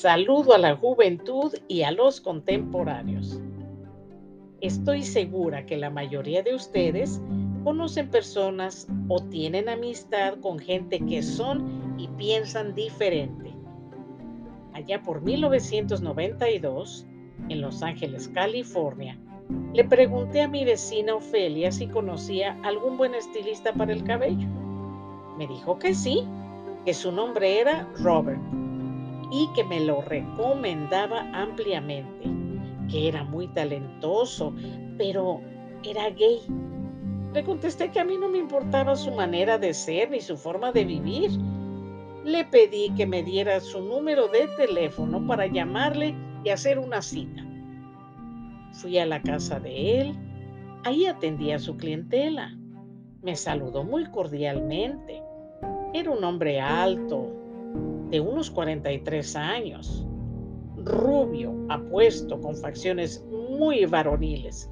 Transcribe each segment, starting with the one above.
Saludo a la juventud y a los contemporáneos. Estoy segura que la mayoría de ustedes conocen personas o tienen amistad con gente que son y piensan diferente. Allá por 1992, en Los Ángeles, California, le pregunté a mi vecina Ofelia si conocía algún buen estilista para el cabello. Me dijo que sí, que su nombre era Robert y que me lo recomendaba ampliamente, que era muy talentoso, pero era gay. Le contesté que a mí no me importaba su manera de ser ni su forma de vivir. Le pedí que me diera su número de teléfono para llamarle y hacer una cita. Fui a la casa de él. Ahí atendía a su clientela. Me saludó muy cordialmente. Era un hombre alto, de unos 43 años, rubio, apuesto, con facciones muy varoniles.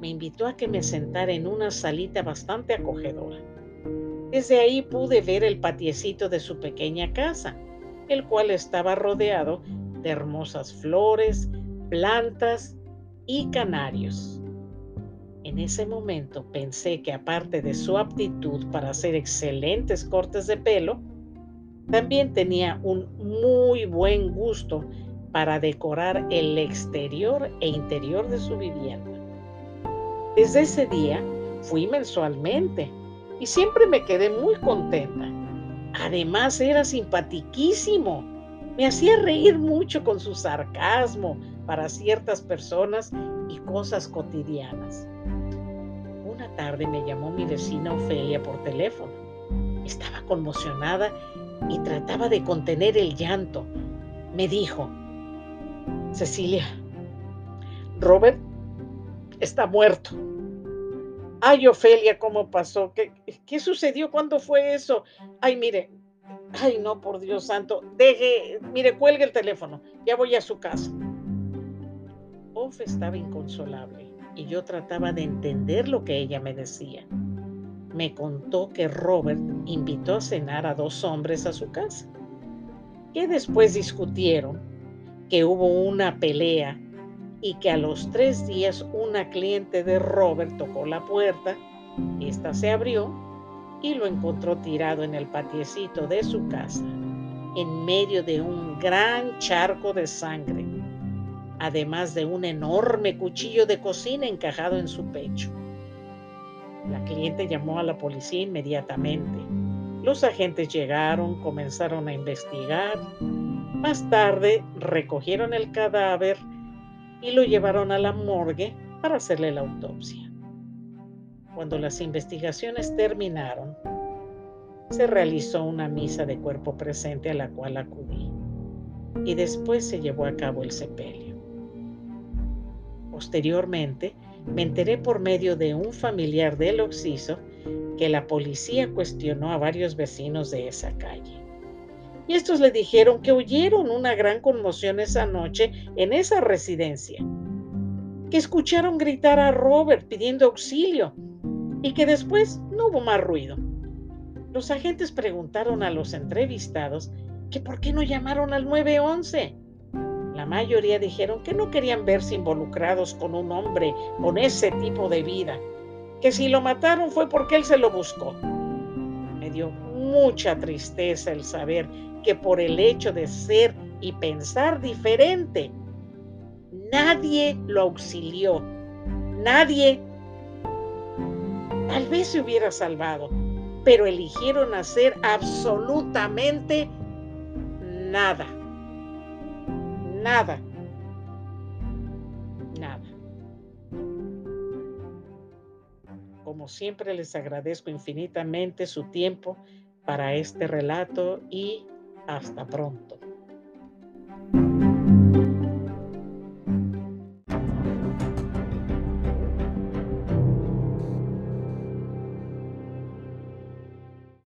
Me invitó a que me sentara en una salita bastante acogedora. Desde ahí pude ver el patiecito de su pequeña casa, el cual estaba rodeado de hermosas flores, plantas y canarios. En ese momento pensé que aparte de su aptitud para hacer excelentes cortes de pelo, también tenía un muy buen gusto para decorar el exterior e interior de su vivienda. Desde ese día fui mensualmente y siempre me quedé muy contenta. Además era simpatiquísimo. Me hacía reír mucho con su sarcasmo para ciertas personas y cosas cotidianas. Una tarde me llamó mi vecina Ofelia por teléfono. Estaba conmocionada y trataba de contener el llanto. Me dijo, Cecilia, Robert está muerto. Ay, Ofelia, ¿cómo pasó? ¿Qué, ¿Qué sucedió? ¿Cuándo fue eso? Ay, mire, ay, no, por Dios santo, deje, mire, cuelgue el teléfono, ya voy a su casa. Off estaba inconsolable y yo trataba de entender lo que ella me decía me contó que Robert invitó a cenar a dos hombres a su casa, que después discutieron, que hubo una pelea y que a los tres días una cliente de Robert tocó la puerta, esta se abrió y lo encontró tirado en el patiecito de su casa, en medio de un gran charco de sangre, además de un enorme cuchillo de cocina encajado en su pecho. La cliente llamó a la policía inmediatamente. Los agentes llegaron, comenzaron a investigar. Más tarde recogieron el cadáver y lo llevaron a la morgue para hacerle la autopsia. Cuando las investigaciones terminaron, se realizó una misa de cuerpo presente a la cual acudí y después se llevó a cabo el sepelio. Posteriormente, me enteré por medio de un familiar del Oxiso que la policía cuestionó a varios vecinos de esa calle. Y estos le dijeron que oyeron una gran conmoción esa noche en esa residencia, que escucharon gritar a Robert pidiendo auxilio y que después no hubo más ruido. Los agentes preguntaron a los entrevistados que por qué no llamaron al 911 la mayoría dijeron que no querían verse involucrados con un hombre con ese tipo de vida, que si lo mataron fue porque él se lo buscó. Me dio mucha tristeza el saber que por el hecho de ser y pensar diferente, nadie lo auxilió, nadie tal vez se hubiera salvado, pero eligieron hacer absolutamente nada nada. Nada. Como siempre les agradezco infinitamente su tiempo para este relato y hasta pronto.